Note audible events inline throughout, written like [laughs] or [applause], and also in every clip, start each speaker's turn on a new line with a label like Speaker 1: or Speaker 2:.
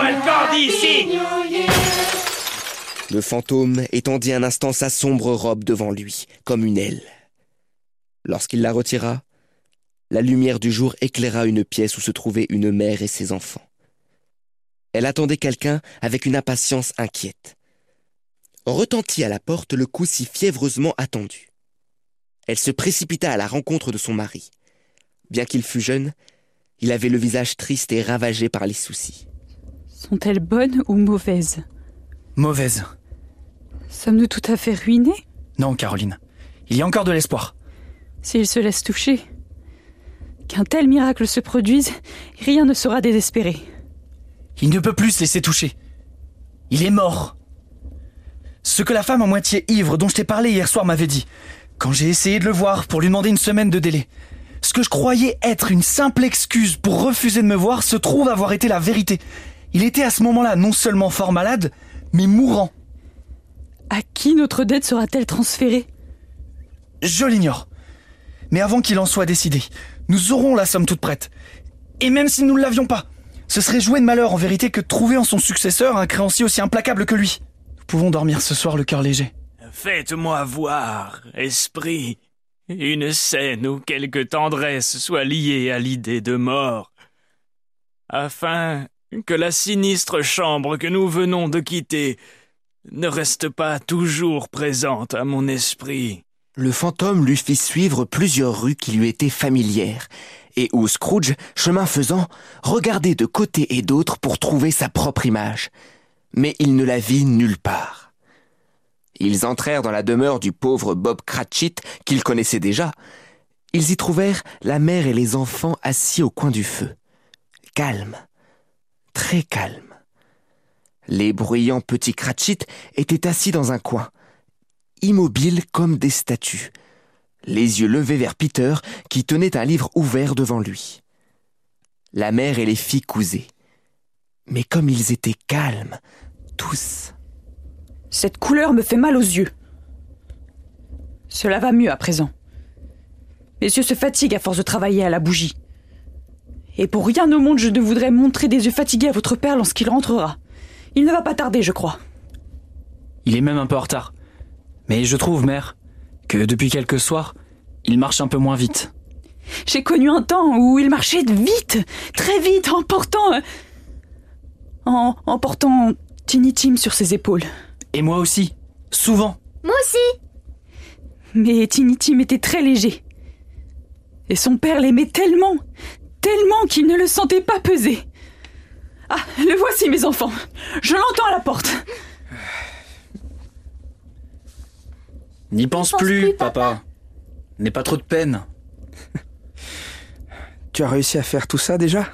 Speaker 1: Le
Speaker 2: Le fantôme étendit un instant sa sombre robe devant lui, comme une aile. Lorsqu'il la retira, la lumière du jour éclaira une pièce où se trouvaient une mère et ses enfants. Elle attendait quelqu'un avec une impatience inquiète. Retentit à la porte le coup si fiévreusement attendu. Elle se précipita à la rencontre de son mari. Bien qu'il fût jeune, il avait le visage triste et ravagé par les soucis.
Speaker 3: Sont-elles bonnes ou mauvaises
Speaker 4: Mauvaise.
Speaker 3: Sommes-nous tout à fait ruinés
Speaker 4: Non, Caroline. Il y a encore de l'espoir.
Speaker 3: S'il se laisse toucher. Qu'un tel miracle se produise, rien ne sera désespéré.
Speaker 4: Il ne peut plus se laisser toucher. Il est mort. Ce que la femme à moitié ivre dont je t'ai parlé hier soir m'avait dit, quand j'ai essayé de le voir pour lui demander une semaine de délai. Ce que je croyais être une simple excuse pour refuser de me voir se trouve avoir été la vérité. Il était à ce moment-là non seulement fort malade, mais mourant.
Speaker 3: À qui notre dette sera-t-elle transférée?
Speaker 4: Je l'ignore. Mais avant qu'il en soit décidé, nous aurons la somme toute prête. Et même si nous ne l'avions pas, ce serait jouer de malheur en vérité que de trouver en son successeur un créancier aussi implacable que lui. Nous pouvons dormir ce soir le cœur léger.
Speaker 1: Faites-moi voir, esprit, une scène où quelque tendresse soit liée à l'idée de mort, afin que la sinistre chambre que nous venons de quitter ne reste pas toujours présente à mon esprit.
Speaker 2: Le fantôme lui fit suivre plusieurs rues qui lui étaient familières, et où Scrooge, chemin faisant, regardait de côté et d'autre pour trouver sa propre image. Mais il ne la vit nulle part. Ils entrèrent dans la demeure du pauvre Bob Cratchit, qu'ils connaissaient déjà. Ils y trouvèrent la mère et les enfants assis au coin du feu. Calme, très calme. Les bruyants petits Cratchit étaient assis dans un coin, immobiles comme des statues, les yeux levés vers Peter qui tenait un livre ouvert devant lui. La mère et les filles cousaient. Mais comme ils étaient calmes, tous.
Speaker 3: Cette couleur me fait mal aux yeux. Cela va mieux à présent. Messieurs se fatiguent à force de travailler à la bougie. Et pour rien au monde je ne voudrais montrer des yeux fatigués à votre père lorsqu'il rentrera. Il ne va pas tarder, je crois.
Speaker 4: Il est même un peu en retard. Mais je trouve, mère, que depuis quelques soirs, il marche un peu moins vite.
Speaker 3: J'ai connu un temps où il marchait vite, très vite, en portant. euh, En, en portant Tiny Tim sur ses épaules.
Speaker 4: Et moi aussi. Souvent.
Speaker 5: Moi aussi
Speaker 3: Mais Tiny Tim était très léger. Et son père l'aimait tellement, tellement qu'il ne le sentait pas peser. Ah, le voici, mes enfants. Je l'entends à la porte.
Speaker 4: N'y pense,
Speaker 5: pense
Speaker 4: plus,
Speaker 5: plus,
Speaker 4: papa.
Speaker 5: papa.
Speaker 4: N'aie pas trop de peine. [laughs]
Speaker 6: Tu as réussi à faire tout ça déjà?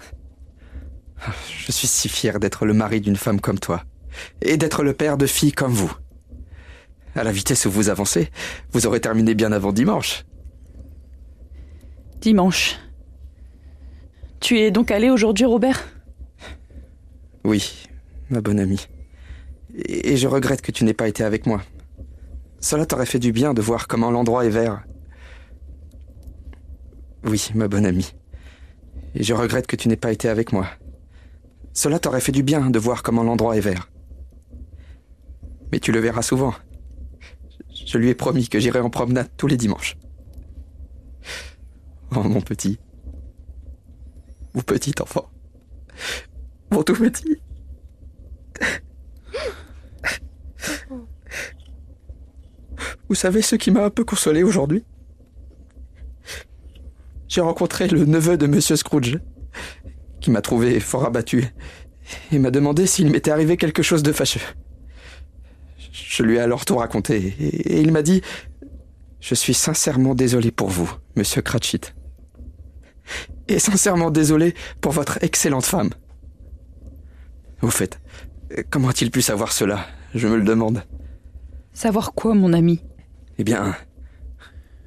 Speaker 6: Je suis si fier d'être le mari d'une femme comme toi. Et d'être le père de filles comme vous. À la vitesse où vous avancez, vous aurez terminé bien avant dimanche.
Speaker 3: Dimanche. Tu es donc allé aujourd'hui, Robert?
Speaker 6: Oui, ma bonne amie. Et je regrette que tu n'aies pas été avec moi. Cela t'aurait fait du bien de voir comment l'endroit est vert. Oui, ma bonne amie. Et je regrette que tu n'aies pas été avec moi. Cela t'aurait fait du bien de voir comment l'endroit est vert. Mais tu le verras souvent. Je lui ai promis que j'irai en promenade tous les dimanches. Oh mon petit. Mon petit enfant. Mon tout petit. Vous savez ce qui m'a un peu consolé aujourd'hui? J'ai rencontré le neveu de Monsieur Scrooge, qui m'a trouvé fort abattu et m'a demandé s'il m'était arrivé quelque chose de fâcheux. Je lui ai alors tout raconté et, il m'a dit Je suis sincèrement désolé pour vous, Monsieur Cratchit. Et sincèrement désolé pour votre excellente femme. Au fait, comment a-t-il pu savoir cela? Je me le demande.
Speaker 3: Savoir quoi, mon ami?
Speaker 6: Eh bien,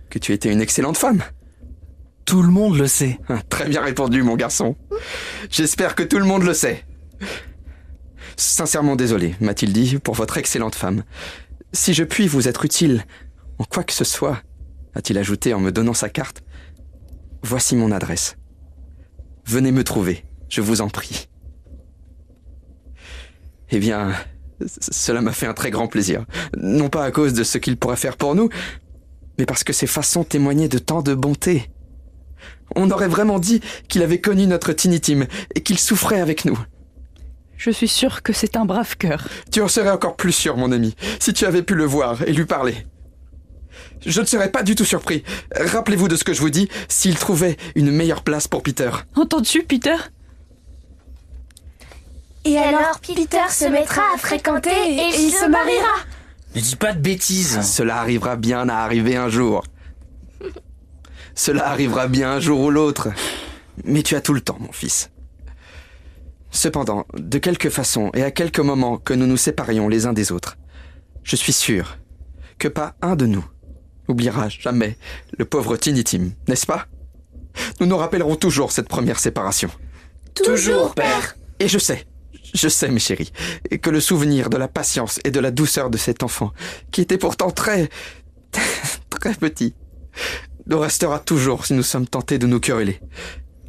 Speaker 6: que tu étais une excellente femme.
Speaker 4: Tout le monde le sait.
Speaker 6: Ah, Très bien répondu, mon garçon. J'espère que tout le monde le sait. Sincèrement désolé, m'a-t-il dit, pour votre excellente femme. Si je puis vous être utile en quoi que ce soit, a-t-il ajouté en me donnant sa carte, voici mon adresse. Venez me trouver, je vous en prie. Eh bien, cela m'a fait un très grand plaisir. Non pas à cause de ce qu'il pourrait faire pour nous, mais parce que ses façons témoignaient de tant de bonté. On aurait vraiment dit qu'il avait connu notre Tinitim et qu'il souffrait avec nous.
Speaker 3: Je suis sûr que c'est un brave cœur.
Speaker 6: Tu en serais encore plus sûr, mon ami, si tu avais pu le voir et lui parler. Je ne serais pas du tout surpris. Rappelez-vous de ce que je vous dis s'il trouvait une meilleure place pour Peter.
Speaker 3: Entends-tu, Peter?
Speaker 5: Et alors Peter se mettra à fréquenter et il se mariera.
Speaker 4: Ne dis pas de bêtises.
Speaker 6: Cela arrivera bien à arriver un jour. Cela arrivera bien un jour ou l'autre. Mais tu as tout le temps, mon fils. Cependant, de quelque façon et à quelque moment que nous nous séparions les uns des autres, je suis sûr que pas un de nous n'oubliera jamais le pauvre Tinitim, n'est-ce pas? Nous nous rappellerons toujours cette première séparation.
Speaker 5: Toujours, père.
Speaker 6: Et je sais, je sais, mes chéris, que le souvenir de la patience et de la douceur de cet enfant, qui était pourtant très, [laughs] très petit, nous restera toujours si nous sommes tentés de nous quereller,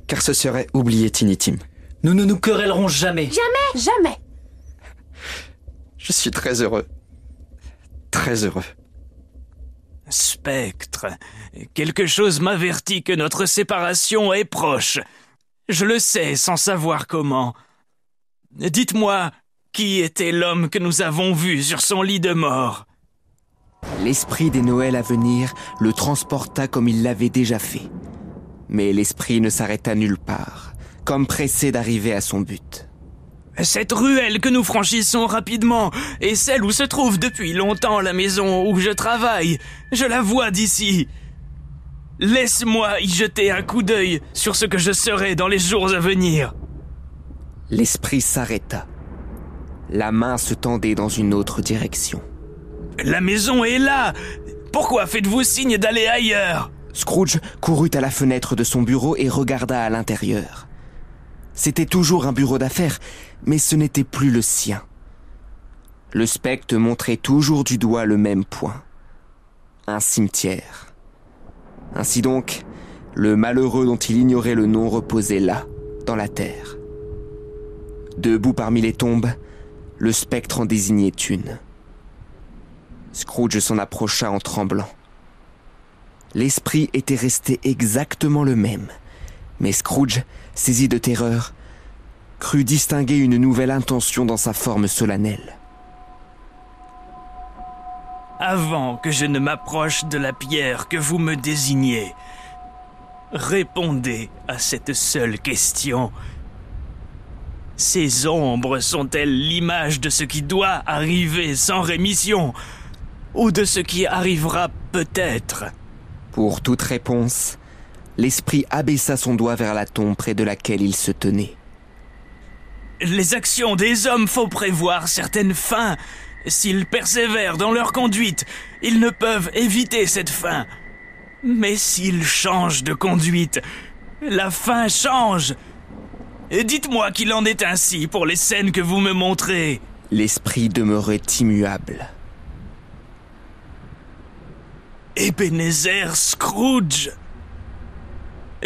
Speaker 6: car ce serait oublier Tinitim.
Speaker 4: Nous ne nous querellerons jamais.
Speaker 5: Jamais, jamais.
Speaker 6: Je suis très heureux. Très heureux.
Speaker 1: Spectre, quelque chose m'avertit que notre séparation est proche. Je le sais sans savoir comment. Dites-moi, qui était l'homme que nous avons vu sur son lit de mort?
Speaker 2: L'esprit des Noëls à venir le transporta comme il l'avait déjà fait. Mais l'esprit ne s'arrêta nulle part, comme pressé d'arriver à son but.
Speaker 1: Cette ruelle que nous franchissons rapidement est celle où se trouve depuis longtemps la maison où je travaille. Je la vois d'ici. Laisse-moi y jeter un coup d'œil sur ce que je serai dans les jours à venir.
Speaker 2: L'esprit s'arrêta. La main se tendait dans une autre direction.
Speaker 1: La maison est là. Pourquoi faites-vous signe d'aller ailleurs?
Speaker 2: Scrooge courut à la fenêtre de son bureau et regarda à l'intérieur. C'était toujours un bureau d'affaires, mais ce n'était plus le sien. Le spectre montrait toujours du doigt le même point. Un cimetière. Ainsi donc, le malheureux dont il ignorait le nom reposait là, dans la terre. Debout parmi les tombes, le spectre en désignait une. Scrooge s'en approcha en tremblant. L'esprit était resté exactement le même, mais Scrooge, saisi de terreur, crut distinguer une nouvelle intention dans sa forme solennelle.
Speaker 1: Avant que je ne m'approche de la pierre que vous me désignez, répondez à cette seule question. Ces ombres sont-elles l'image de ce qui doit arriver sans rémission ou de ce qui arrivera peut-être?
Speaker 2: Pour toute réponse, l'esprit abaissa son doigt vers la tombe près de laquelle il se tenait.
Speaker 1: Les actions des hommes faut prévoir certaines fins. S'ils persévèrent dans leur conduite, ils ne peuvent éviter cette fin. Mais s'ils changent de conduite, la fin change. Et dites-moi qu'il en est ainsi pour les scènes que vous me montrez.
Speaker 2: L'esprit demeurait immuable.
Speaker 1: Ebenezer Scrooge.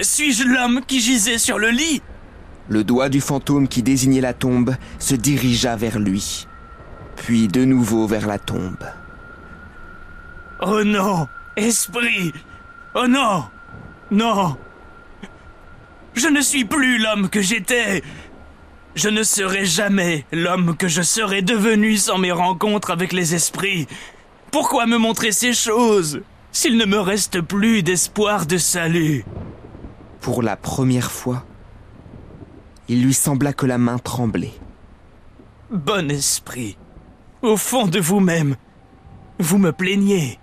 Speaker 1: Suis-je l'homme qui gisait sur le lit?
Speaker 2: Le doigt du fantôme qui désignait la tombe se dirigea vers lui, puis de nouveau vers la tombe.
Speaker 1: Oh non, esprit! Oh non Non! Je ne suis plus l'homme que j'étais. Je ne serai jamais l'homme que je serais devenu sans mes rencontres avec les esprits. Pourquoi me montrer ces choses s'il ne me reste plus d'espoir de salut?
Speaker 2: Pour la première fois, il lui sembla que la main tremblait.
Speaker 1: Bon esprit, au fond de vous-même, vous me plaignez.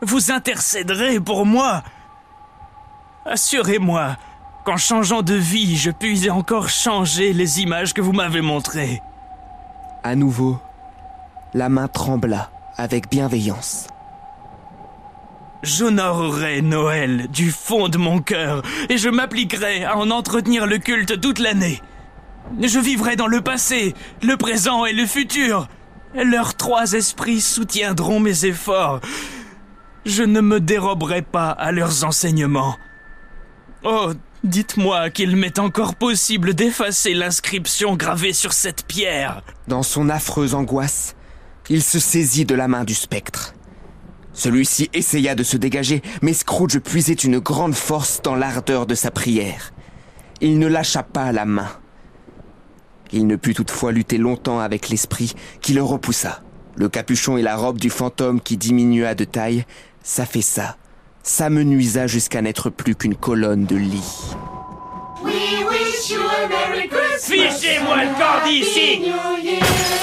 Speaker 1: Vous intercéderez pour moi. Assurez-moi qu'en changeant de vie, je puis encore changer les images que vous m'avez montrées.
Speaker 2: À nouveau, la main trembla avec bienveillance.
Speaker 1: J'honorerai Noël du fond de mon cœur et je m'appliquerai à en entretenir le culte toute l'année. Je vivrai dans le passé, le présent et le futur. Leurs trois esprits soutiendront mes efforts. Je ne me déroberai pas à leurs enseignements. Oh, Dites-moi qu'il m'est encore possible d'effacer l'inscription gravée sur cette pierre.
Speaker 2: Dans son affreuse angoisse, il se saisit de la main du spectre. Celui-ci essaya de se dégager, mais Scrooge puisait une grande force dans l'ardeur de sa prière. Il ne lâcha pas la main. Il ne put toutefois lutter longtemps avec l'esprit qui le repoussa. Le capuchon et la robe du fantôme qui diminua de taille s'affaissa, s'amenuisa jusqu'à n'être plus qu'une colonne de lit.
Speaker 5: We wish you a Merry Christmas.
Speaker 1: Fichez-moi le camp d'ici
Speaker 5: New Year.